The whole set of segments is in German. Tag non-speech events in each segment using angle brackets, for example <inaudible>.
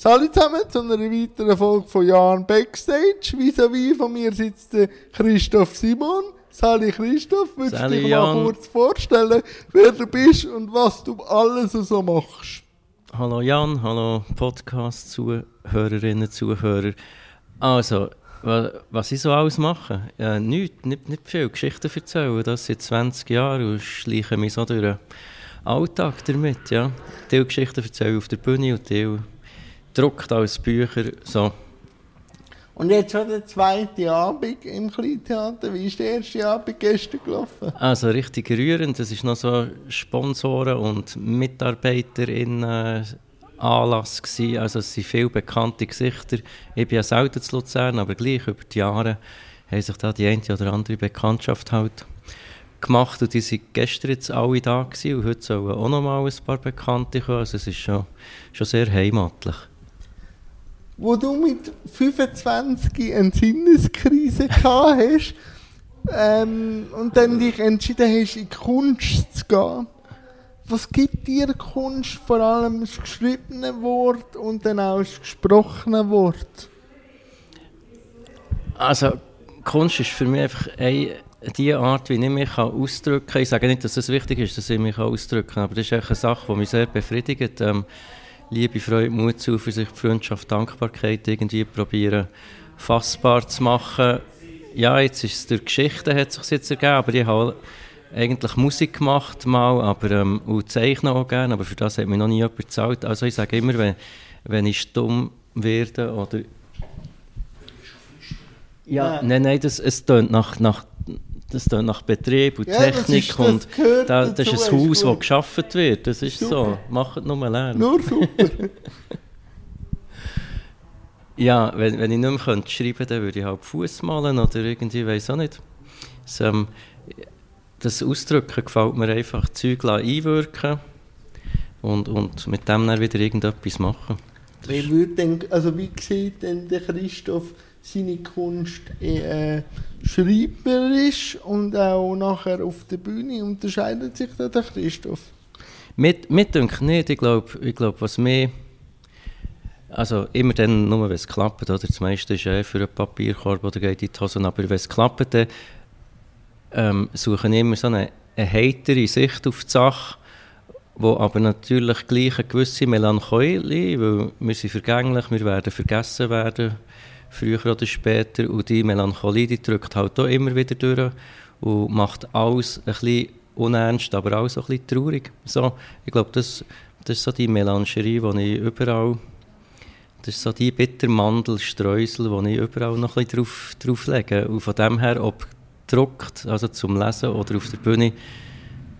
Salut zusammen zu einer weiteren Folge von Jan Backstage. Vis-à-vis von mir sitzt der Christoph Simon. Sali Christoph, würdest du dich Jan. mal kurz vorstellen, wer du bist und was du alles so machst? Hallo Jan, hallo Podcast-Zuhörerinnen, Zuhörer. Also, wa- was ich so alles mache? Äh, nichts, nicht, nicht viel. Geschichten erzählen, das seit 20 Jahren und schleiche mich so durch den Alltag damit, ja. Teil Geschichten erzählen auf der Bühne und Teil druckt als Bücher, so. Und jetzt schon der zweite Abend im Kleintheater. Wie ist der erste Abend gestern gelaufen? Also richtig rührend, das ist noch so Sponsoren und MitarbeiterInnen Anlass gewesen. Also es sind viele bekannte Gesichter. Ich bin ja selten zu Luzern, aber gleich über die Jahre haben sich da die eine oder andere Bekanntschaft halt gemacht und die sind gestern jetzt alle da gewesen und heute sollen auch noch mal ein paar Bekannte kommen. Also es ist schon, schon sehr heimatlich. Wo du mit 25 eine Sinneskrise gehabt hast ähm, und dann dich entschieden hast, in Kunst zu gehen. Was gibt dir Kunst? Vor allem das geschriebene Wort und dann auch das gesprochene Wort. Also, Kunst ist für mich einfach eine, die Art, wie ich mich ausdrücken kann. Ich sage nicht, dass es wichtig ist, dass ich mich ausdrücken kann, aber das ist eine Sache, die mich sehr befriedigt. Ähm, Liebe, Freude, Mut, Zuversicht, Freundschaft, Dankbarkeit irgendwie probieren fassbar zu machen. Ja, jetzt ist es durch Geschichten hat sich jetzt ergeben, aber ich habe eigentlich Musik gemacht mal, aber ähm, und zeichne auch gerne, aber für das hat mir noch nie jemand bezahlt. Also ich sage immer, wenn, wenn ich stumm werde oder ja, Ja. nein, nein, das, es tönt nach, nach, das tönt nach Betrieb und Ja, das Technik ist- das und gehört da, das dazu, ist ein ist Haus, das geschaffen wird. Das ist so. Super. Macht nur lernen. Nur super. <laughs> Ja, wenn, wenn ich nicht mehr könnte schreiben könnte, dann würde ich halt Fuß malen oder irgendwie, weiß auch nicht. Das, ähm, das Ausdrücken gefällt mir einfach, Zeug einwirken und, und mit dem dann wieder irgendetwas machen. Das Wie, ist- würde denn, also wie sieht denn der Christoph seine Kunst äh, schreiberisch und auch nachher auf der Bühne? Unterscheidet sich da der Christoph? Mit, mit denke nicht. Ich glaube, ich glaub, was mir. Also immer dann, nur wenn es klappt, oder? Das meiste ist eh für einen Papierkorb oder geht in die Hosen. Aber wenn es klappt, dann ähm, suche ich immer so eine, eine heitere Sicht auf die Sache, wo aber natürlich gleich eine gewisse Melancholie, weil wir sind vergänglich, wir werden vergessen werden, früher oder später. Und die Melancholie, die drückt halt auch immer wieder durch und macht alles ein bisschen unernst, aber auch so ein bisschen traurig. So, ich glaube, das, das ist so die Melancholie, die ich überall, das ist so die Bittermandelstreusel, die ich überall noch ein bisschen drauf, drauf lege. Und von dem her, ob gedruckt, also zum Lesen oder auf der Bühne,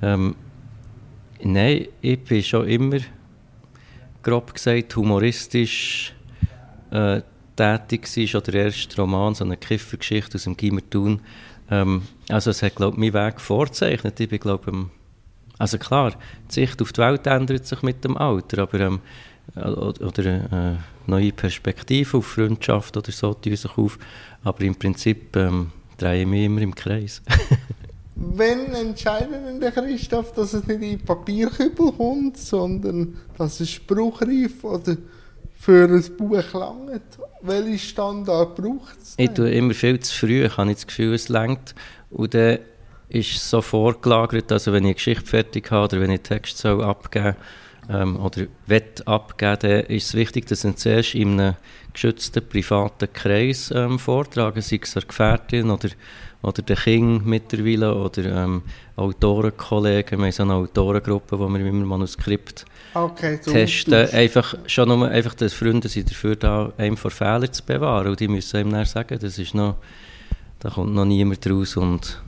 ähm, nein, ich bin schon immer, grob gesagt, humoristisch äh, tätig gewesen, schon der erste Roman, so eine Kiffergeschichte aus dem Gimmertun. Ähm, also es hat, glaube ich, meinen Weg vorzeichnet. Ich bin, glaube also klar, die Sicht auf die Welt ändert sich mit dem Alter, aber ähm, äh, oder, oder äh, neue Perspektiven auf Freundschaft oder so tun sich auf, aber im Prinzip ähm, drehe ich mich immer im Kreis. <laughs> Wenn entscheidet denn der Christoph, dass es nicht in Papierkübel kommt, sondern dass es spruchreif oder für ein Buch langt? Welchen Standard braucht es? Ich tue immer viel zu früh, ich habe das Gefühl, es längt. Und dann ist es so vorgelagert, also wenn ich eine Geschichte fertig habe oder wenn ich Text soll abgeben ähm, oder will abgeben, dann ist es wichtig, dass ich zuerst in einem geschützten privaten Kreis ähm, vortrage, sei es eine Gefährtin oder, oder der Kind mittlerweile oder ähm, Autorenkollegen. Wir haben so eine Autorengruppe, wo wir immer Manuskript Okay, testen. Einfach, schon nur, einfach, dass Freunde sind dafür da, einem vor Fehlern zu bewahren. Und die müssen einem dann sagen, das ist noch, da kommt noch niemand raus. Und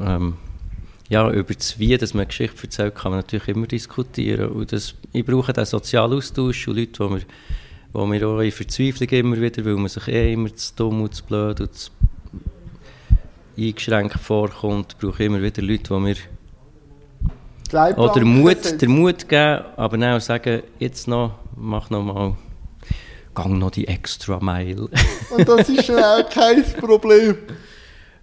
ähm, ja, über das Wie, dass man Geschichte erzählt, kann man natürlich immer diskutieren. Und das, ich brauche den sozialen Austausch und Leute, die mir, wo mir auch in Verzweiflung immer wieder, weil man sich eh immer zu dumm und zu blöd und zu eingeschränkt vorkommt, brauche ich immer wieder Leute, die mir oder Mut, setzen. der Mut geben, aber dann auch sagen, jetzt noch, mach noch mal, gang noch die extra Mile. Und das ist dann auch <laughs> kein Problem.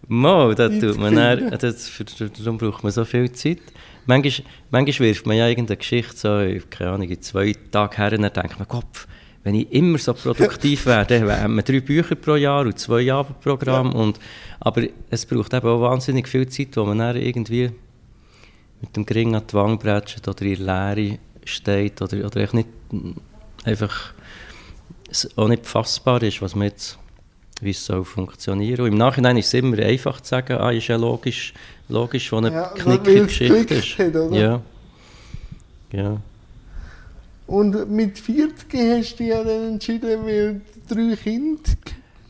Mal, da Die tut man dann, das, darum braucht man so viel Zeit. Manchmal, manchmal wirft man ja irgendeine Geschichte so, in, keine Ahnung, in zwei Tagen her und dann denkt man, Kopf, wenn ich immer so produktiv wäre, dann hätten wir drei Bücher pro Jahr und zwei Abendprogramme. Und, aber es braucht eben auch wahnsinnig viel Zeit, wo man dann irgendwie mit dem Gring an die Wange bretscht oder in der Leere steht oder, oder echt nicht, einfach es auch nicht fassbar ist, was man jetzt wie es soll funktionieren. Und im Nachhinein ist es immer einfach zu sagen, ah, ist ja logisch, logisch, wo eine Ja, knickige Geschichte ist. hat, oder? Ja. Ja. Und mit 40 hast du ja dann entschieden, weil du drei Kinder.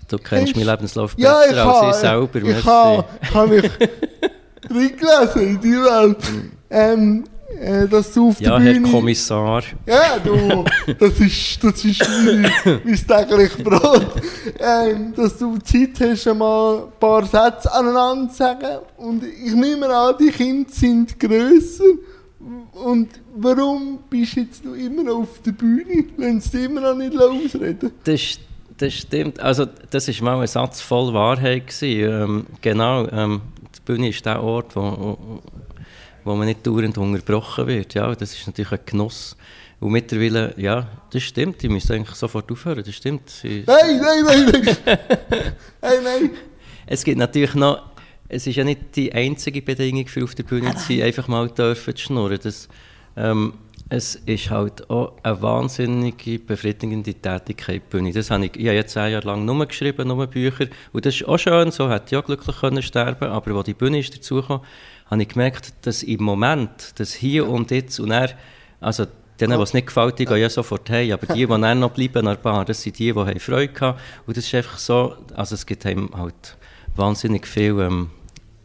Du kennst Hast- meinen Lebenslauf Ja, besser ich als ich selber. Ich habe, habe mich <laughs> reingelesen in die Welt. Ähm, äh, dass du auf Ja, der Herr Bühne... Kommissar. Ja, du, das ist, das ist <laughs> mein, mein täglich Brot. Ähm, dass du Zeit hast, einmal ein paar Sätze aneinander zu sagen. Und ich nehme an, die Kinder sind grösser. Und warum bist jetzt du immer noch auf der Bühne? Sie dich immer noch nicht ausreden? Das, das stimmt. Also, das war mal ein Satz voll Wahrheit. Gewesen. Ähm, genau, ähm, die Bühne ist der Ort, wo, wo, man nicht dauernd unterbrochen wird. Ja, das ist natürlich ein Genuss. Und mittlerweile, ja, das stimmt. Ich müsste eigentlich sofort aufhören. Das stimmt. Nein, nein, nein, nein! <laughs> Nein, nein! Es gibt natürlich noch, es ist ja nicht die einzige Bedingung für auf der Bühne zu sein, einfach mal dürfen zu schnurren. Das, ähm, es ist halt auch eine wahnsinnige, befriedigende Tätigkeit, Bühne. Das habe ich, ich habe jetzt zehn Jahre lang nur geschrieben, nur Bücher. Und das ist auch schön, so hätte ich auch glücklich können sterben Aber als die Bühne ist dazugekommen, habe ich gemerkt, dass im Moment, das Hier und Jetzt und er, also denen, was nicht gefällt, die gehen ja sofort heim. Aber die, <laughs> die dann noch bleiben an der Bar, das sind die, die haben Freude haben. Und das ist einfach so, also es gibt einem halt wahnsinnig viel ähm,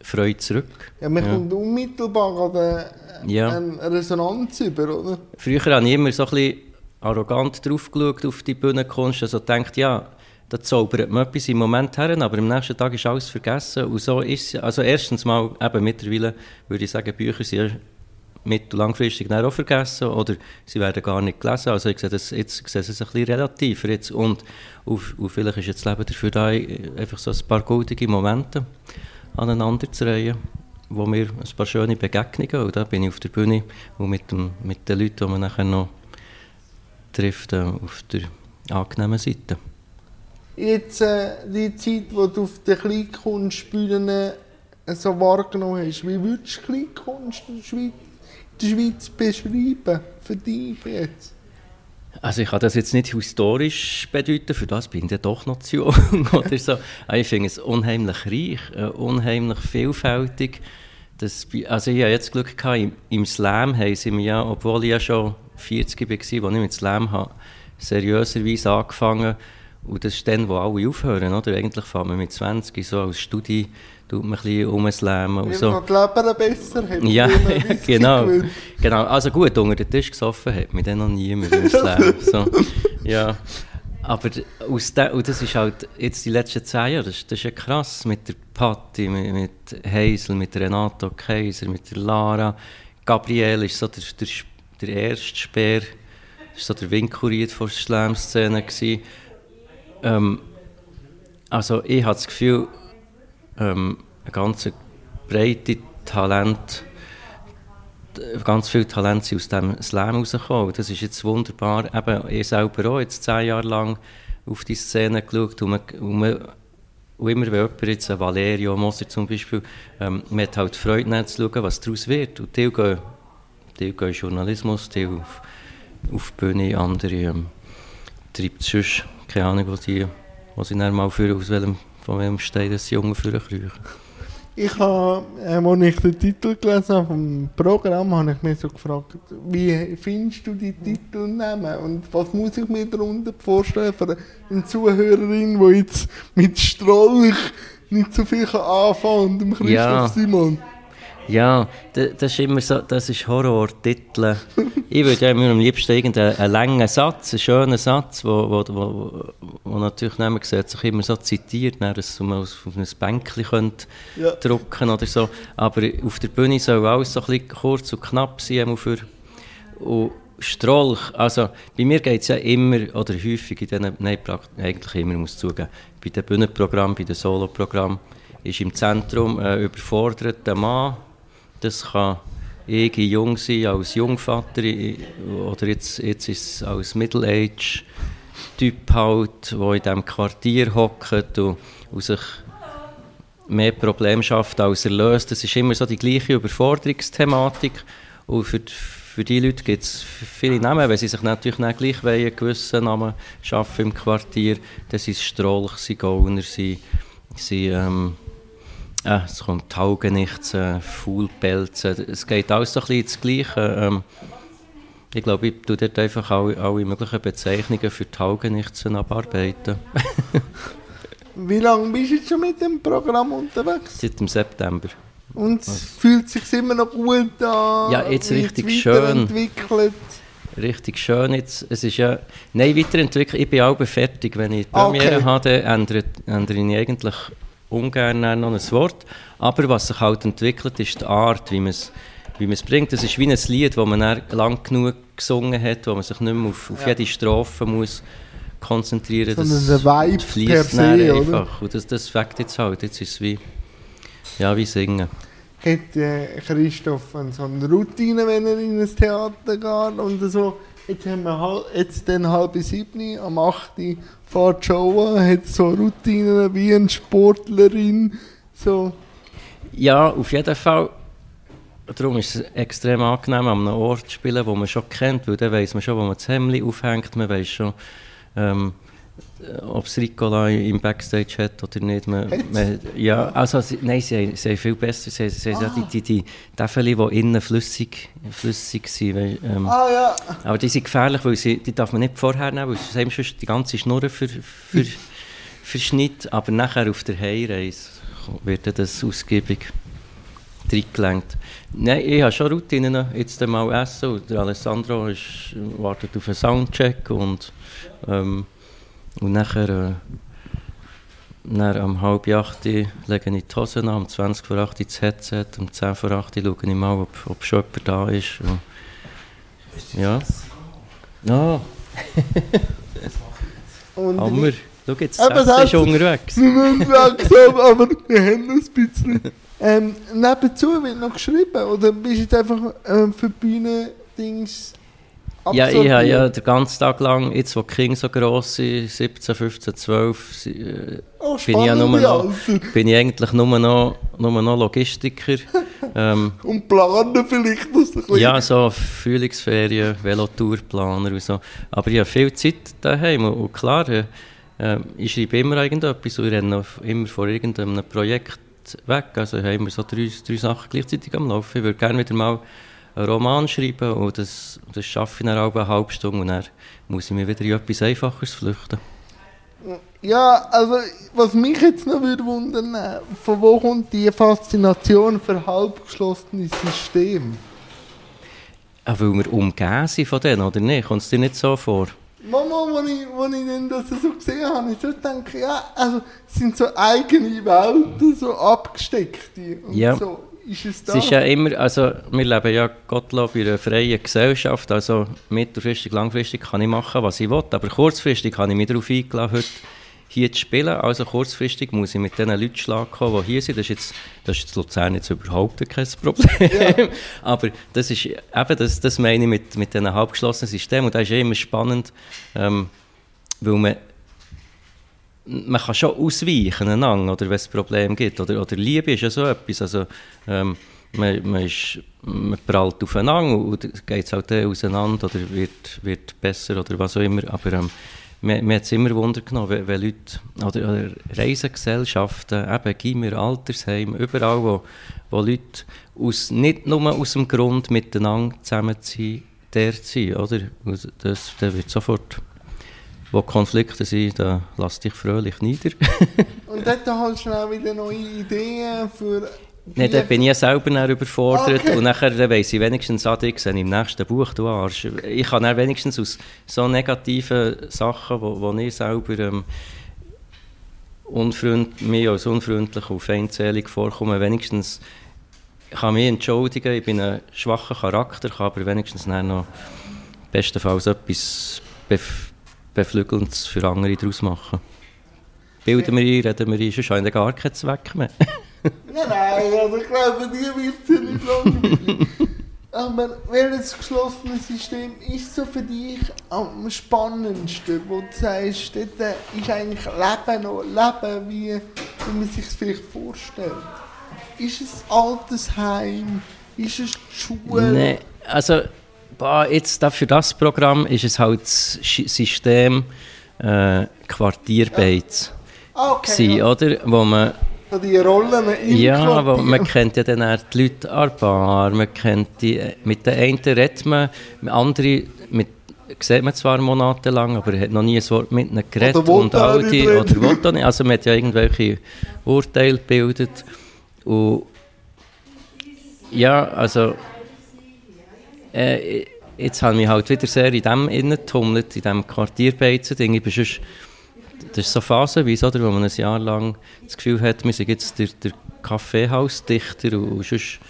Freude zurück. Ja, man Ja. kommt unmittelbar an eine, Ja. eine Resonanz über, oder? Früher habe ich immer so ein bisschen arrogant drauf geschaut auf die Bühnenkunst, also gedacht, ja, da zaubert man etwas im Moment her, aber am nächsten Tag ist alles vergessen und so ist es. Also erstens mal, eben mittlerweile würde ich sagen, Bücher sind mittel- und langfristig auch vergessen oder sie werden gar nicht gelesen. Also ich sehe das, jetzt sehe es ein bisschen relativer jetzt und, und, und vielleicht ist jetzt das Leben dafür da, einfach so ein paar goldige Momente aneinander zu reihen, wo mir ein paar schöne Begegnungen, und da bin ich auf der Bühne und mit, dem, mit den Leuten, die man nachher noch trifft, auf der angenehmen Seite. Jetzt äh, die Zeit, wo du auf den Kleinkunstbühnen äh, so wahrgenommen hast, wie würdest du Kleinkunst in der Schweiz, in der Schweiz beschreiben? Für dich jetzt? Also ich kann das jetzt nicht historisch bedeuten, für das bin ich doch noch zu jung <laughs> oder so. Ich finde es unheimlich reich, äh, unheimlich vielfältig. Das, also ich hatte jetzt Glück, gehabt, im, im Slam haben sie mir ja, obwohl ich ja schon 40 war, als ich mit Slam habe, seriöserweise angefangen und das ist dann, wo alle aufhören, oder? Eigentlich fängt man mit 20 so als Studi, tut man ein bisschen rumslammen und so. die Leber besser hat. Ja, man <laughs> genau. genau. Also gut, unter den Tisch gesoffen hat mich dann noch niemand im Slam. So. Ja. Aber aus de, und das ist halt jetzt die letzten zehn Jahre, das, ist- das ist ja krass mit der Patti, mit, mit Hazel, mit Renato Kaiser, mit der Lara. Gabriel ist so der, der, der erste Speer, ist so der Winkurier von der Slam-Szene. Ähm, also ich habe das Gefühl, ähm, ein ganz breite Talent, ganz viele Talente sind aus dem Slam rausgekommen. Das ist jetzt wunderbar. Eben, ich selber auch jetzt zehn Jahre lang auf die Szene geschaut und, man, und, man, und immer wenn jemand jetzt, ein Valerio Moser zum Beispiel, ähm, man hat halt Freude zu schauen, was daraus wird. Und die gehen, die gehen Journalismus, die auf, auf die Bühne, andere ähm, treibt sonst, keine Ahnung, wo sie, wo sie dann mal führen, aus welchem, von welchem Stein das Jungen führen kriechen. Ich habe, äh, als ich den Titel gelesen habe vom Programm, habe ich mich so gefragt, wie findest du die Titelnamen und was muss ich mir darunter vorstellen für eine Zuhörerin, die jetzt mit Strolch nicht so viel kann anfangen und dem Christoph Ja. Simon. Ja, da- das ist immer so, das ist Horror-Titel. ich würde ja immer am liebsten irgendeinen einen langen Satz, einen schönen Satz, wo, wo, wo, wo natürlich niemand sieht, sich immer so zitiert, dass man auf ein Bänkchen könnte Ja. drucken oder so. Aber auf der Bühne soll alles so ein bisschen kurz und knapp sein, für und Strolch, also bei mir geht es ja immer, oder häufig in diesen, nein, eigentlich immer, muss ich zugeben, bei den Bühnenprogrammen, bei den Soloprogrammen, ist im Zentrum ein überforderter Mann. Das kann ich jung sein als Jungvater oder jetzt, jetzt ist es als Middle-Age-Typ halt, der in diesem Quartier hockt und, und sich mehr Probleme schafft als er löst. Das ist immer so die gleiche Überforderungsthematik und für, für die Leute gibt es viele Namen, wenn sie sich natürlich nicht gleich wollen, gewissen Namen schaffen im Quartier, sind es Strolch, sie Gauner, sie, sie ähm, äh, es kommt Taugenichts, äh, Fuhlpelzen, es geht alles so ein bisschen ins Gleiche. Ähm, ich glaube, ich tue dort einfach alle, alle möglichen Bezeichnungen für Taugenichts abarbeiten. <laughs> Wie lange bist du jetzt schon mit dem Programm unterwegs? Seit dem September. Und es also. fühlt sich immer noch gut an? Ja, jetzt richtig schön. Richtig schön jetzt. Es ist ja... Nein, weiterentwickelt. Ich bin auch fertig. Wenn ich die Premiere okay. habe, ändere, ändere ich eigentlich ungern noch ein Wort. Aber was sich halt entwickelt, ist die Art, wie man es wie bringt. Das ist wie ein Lied, das man lang genug gesungen hat, wo man sich nicht mehr auf, auf ja. jede Strophe muss konzentrieren muss. Sondern der Vibe fließt se, einfach. Und das, das fängt jetzt halt. Jetzt ist es wie, ja, wie Singen. Hat äh, Christoph so eine Routine, wenn er in ein Theater geht und so Jetzt haben wir halb, jetzt dann halb sieben, am 8. fährt die Show hat so Routinen wie eine Sportlerin. So. Ja, auf jeden Fall. Darum ist es extrem angenehm, an einem Ort zu spielen, wo man schon kennt, weil dann weiss man schon, wo man das Hemd aufhängt, man weiss schon, ähm, äh, ob es Ricola im Backstage hat oder nicht. Man, man, ja, also, nein, sie, sie haben viel besser. Sie, sie ah. die, die, die Täfeli, die innen flüssig, flüssig sind. Ähm, ah, ja. Aber die sind gefährlich, weil sie, die darf man nicht vorher nehmen, weil sie haben sonst die ganze Schnur für, für, für Schnitt. Aber nachher auf der Heimreise wird das ausgiebig reingelenkt. Nein, ich habe schon Routinen jetzt mal essen. Und der Alessandro ist, wartet auf einen Soundcheck und ähm, und nachher, äh, dann um halb acht lege ich die Hosen an, um 20 vor acht das Headset, um 10 vor acht schaue ich mal, ob, ob schon jemand da ist. Und, ja. Ah. <laughs> Und Hammer. Schau jetzt, das ist unterwegs. Wir müssen langsam, aber wir haben noch ein bisschen. Ähm, nebenzu wird noch geschrieben, oder bist du jetzt einfach ähm, für Bühnen-Dings ja, ich habe ja den ganzen Tag lang, jetzt wo die Kinder so gross sind, 17, 15, 12, äh, oh, bin, ich ja nur noch, bin ich eigentlich nur noch, nur noch Logistiker. <laughs> ähm, und planen vielleicht noch ein bisschen. Ja, so Frühlingsferien, Velotourplaner und so. Aber ich habe viel Zeit daheim und, klar, äh, ich schreibe immer irgendetwas und ich renne immer vor irgendeinem Projekt weg. Also ich habe immer so drei, drei Sachen gleichzeitig am Laufen. Ich würde gerne wieder mal einen Roman schreiben und das, das schaffe ich dann auch eine halbe Stunde und dann muss ich mir wieder in etwas Einfaches flüchten. Ja, also was mich jetzt noch würde wundern, von wo kommt die Faszination für halbgeschlossene Systeme? Ja, weil wir umgeben sind von denen, oder nicht? Kommt es dir nicht so vor? Mama, als ich, als ich dann das so gesehen habe, ich so denke, ja, also es sind so eigene Welten, so abgesteckte und ja. so ist es da? Es ist ja immer, also wir leben ja Gottlob in einer freien Gesellschaft, also mittelfristig, langfristig kann ich machen, was ich will, aber kurzfristig habe ich mich darauf eingeladen, heute hier zu spielen, also kurzfristig muss ich mit den Leuten schlagen die hier sind, das ist jetzt, das ist jetzt Luzern jetzt überhaupt kein Problem, ja. <laughs> aber das ist eben, das, das meine ich mit, mit diesen halbgeschlossenen Systemen. Und das ist ja immer spannend, ähm, weil man man kann schon ausweichen einander, oder wenn es ein Problem gibt. Oder, oder Liebe ist ja so etwas. Also, ähm, man, man, ist, man prallt aufeinander und geht es halt auseinander oder wird, wird besser oder was auch immer. Aber ähm, mir, hat es immer Wunder genommen, wenn Leute, oder, oder Reisegesellschaften, eben Gimmer, Altersheim, überall, wo, wo Leute aus, nicht nur aus dem Grund miteinander zusammen sind, der sind, oder? Das, das wird sofort wo Konflikte sind, da lass dich fröhlich nieder. <laughs> und dort hast du auch wieder neue Ideen für... Nein, da bin ich selber überfordert okay. und nachher dann weiss ich wenigstens, ah, ich im nächsten Buch, du Arsch. Ich kann dann wenigstens aus so negativen Sachen, wo, wo ich selber ähm, unfreund, mir als unfreundlich und feindselig vorkomme, wenigstens kann mich entschuldigen, ich bin ein schwacher Charakter, kann aber wenigstens dann noch bestenfalls etwas Beflügelndes für andere daraus machen. bilden wir ein, reden wir ein, sonst haben wir gar keinen Zweck mehr. <laughs> nein, nein, also ich glaube, dir wird es nicht langweilig. Aber welches geschlossene System ist so für dich am spannendsten, wo du sagst, dort ist eigentlich Leben noch Leben, wie, wie man sich es vielleicht vorstellt? Ist es Altersheim? Ist es die Schule? Nein, also boah, jetzt für das Programm ist es halt das System äh, Quartierbeiz Ah, okay. ja. oder? Wo man, die Rollen ja, Quartier. man kennt ja dann eher die Leute an der Bar, man kennt die, mit den einen redet man, mit anderen mit, sieht man zwar monatelang, aber hat noch nie ein Wort mit ihnen geredet Oder und auch all die, oder auch nicht, also man hat ja irgendwelche Urteile gebildet und ja, also äh, jetzt habe ich mich halt wieder sehr in dem innetummelt, in diesem Quartierbeizen-Ding. Ich bin sonst, das ist so phasenweise, oder, wo man ein Jahr lang das Gefühl hat, wir sind jetzt der, der Kaffeehausdichter und, und, sonst,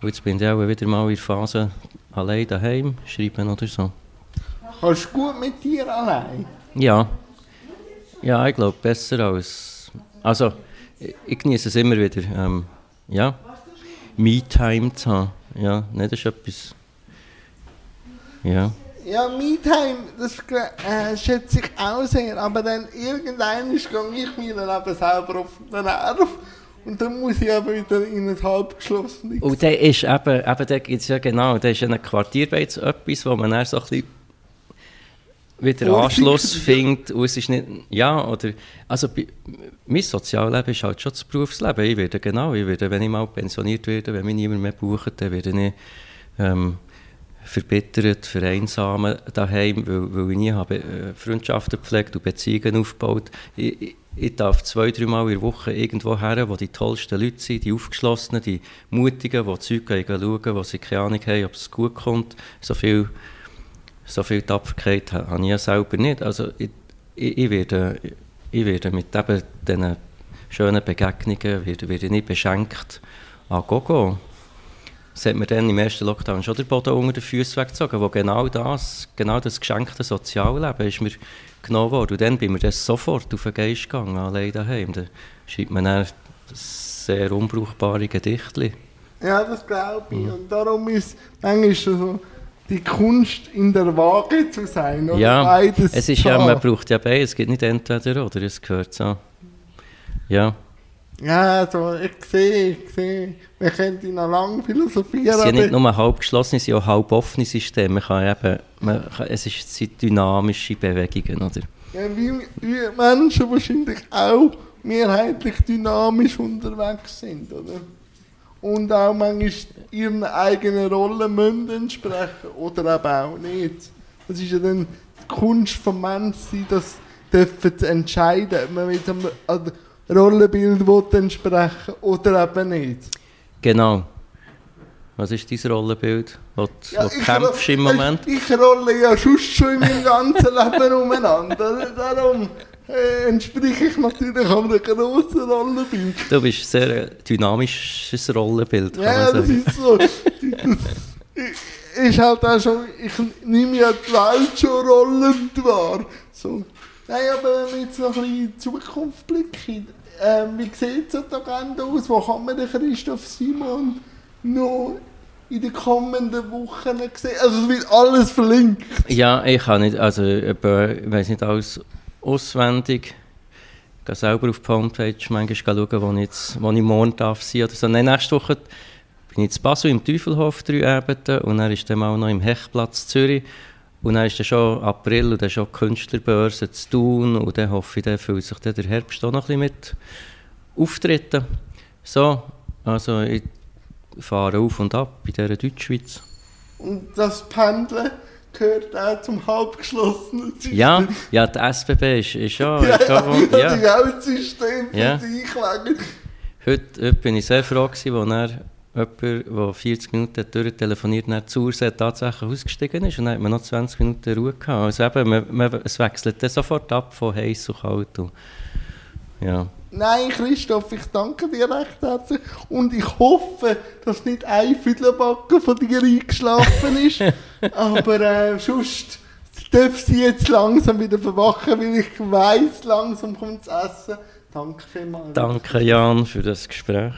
und jetzt bin ich auch wieder mal in der Phase allein daheim schreiben oder so. Kannst du gut mit dir allein? Ja, ja, ich glaube besser als, also ich, ich genieße es immer wieder, ähm, ja, Me-Time zu haben. Ja, ne, das ist etwas, ja. Ja, Me-Time, das äh, schätze ich auch sehr, aber dann irgendwann gehe ich mir dann eben selber auf den Nerv und dann muss ich eben wieder in ein halbgeschlossenes... Und der ist eben, eben da gibt es ja genau, da ist ein Quartierbeiz etwas, wo man dann so ein bisschen wieder Anschluss ja. findet und es ist nicht, ja, oder, also bei, mein Sozialleben ist halt schon das Berufsleben, ich werde genau, ich werde, wenn ich mal pensioniert werde, wenn mich niemand mehr bucht, dann werde ich ähm, verbittert, vereinsamen daheim, weil, weil ich nie habe äh, Freundschaften gepflegt und Beziehungen aufgebaut. Ich, ich, darf zwei, dreimal in der Woche irgendwo her, wo die tollsten Leute sind, die Aufgeschlossenen, die Mutigen, die Zeug schauen, wo sie keine Ahnung haben, ob es gut kommt. So viel, so viel Tapferkeit ha- habe ich selber nicht. Also ich, ich, ich, werde, ich werde mit diesen schönen Begegnungen werde, werde nicht beschenkt an Gogo. Das hat mir dann im ersten Lockdown schon der Boden unter den Füßen weggezogen, wo genau das, genau das geschenkte Sozialleben ist mir genommen worden. Und dann bin mir das sofort auf den Geist gegangen, allein daheim. Da schreibt man dann sehr unbrauchbare Gedichte. Ja, das glaube ich. Und darum ist manchmal so die Kunst in der Waage zu sein. Oder Ja, beides es ist ja, man braucht ja beides, es gibt nicht entweder oder, es gehört so. Ja, Ja, also ich sehe, ich sehe. Wir könnten noch lange philosophieren. es sind nicht nur halb geschlossene, es sind auch halb offene Systeme. Man kann eben, man kann, es, ist, sind dynamische Bewegungen, oder? Ja, wie, wie Menschen wahrscheinlich auch mehrheitlich dynamisch unterwegs sind, oder? Und auch manchmal ihren eigenen Rollen müssen entsprechen oder eben auch nicht. Das ist ja dann die Kunst vom Menschsein, das dürfen zu entscheiden, man mit einem einem Rollenbild entsprechen oder eben nicht. Genau. Was ist dein Rollenbild, wo du, wo ich kämpfst im Moment? Ich rolle ja sonst schon in meinem ganzen Leben umeinander. Darum äh, entspreche ich natürlich auch einem grossen Rollenbild. Du bist ein sehr äh, dynamisches Rollenbild, Ja, das ist so. Das ist halt auch schon, ich nehme ja die Welt schon rollend wahr. So. Nein, aber wenn wir jetzt noch ein bisschen in die Zukunft blicken, ähm, wie sieht so die Agenda aus? Wo kann man den Christoph Simon noch in den kommenden Wochen sehen? Also es wird alles verlinkt. Ja, ich kann nicht, also ich weiß nicht alles auswendig. Ich gehe selber auf die Homepage manchmal schauen, wo ich, jetzt, wo ich morgen darf sein oder so. Nächste Woche bin ich in Basel im Teufelhof drei Abende und dann ist dann mal noch im Hechtplatz Zürich. Und dann ist dann schon April und dann schon die Künstlerbörse zu tun und dann hoffe ich, dann fühlt sich dann der Herbst auch noch ein bisschen mit Auftritten. So, also ich fahre auf und ab in dieser Deutschschweiz. Und das Pendeln gehört auch zum halbgeschlossenen System. Ja, ja, die SBB ist, ist schon... Ja, ja, schon das ja. ist auch ein System für Ja. dich. wegen- Heute, heute bin ich sehr froh gewesen, als er jemand, der 40 Minuten durchtelefoniert, nach zur Ursache tatsächlich ausgestiegen ist und dann hat man noch 20 Minuten Ruhe gehabt. Also eben, man, man, es wechselt dann sofort ab von heiß zu kalt. Und, ja. Nein, Christoph, ich danke dir recht herzlich. Und ich hoffe, dass nicht ein Füdlerbacken von dir eingeschlafen ist. <laughs> Aber äh, sonst darf sie jetzt langsam wieder verwachen, weil ich weiss, langsam kommt das Essen. Danke vielmals. Danke, Jan, für das Gespräch.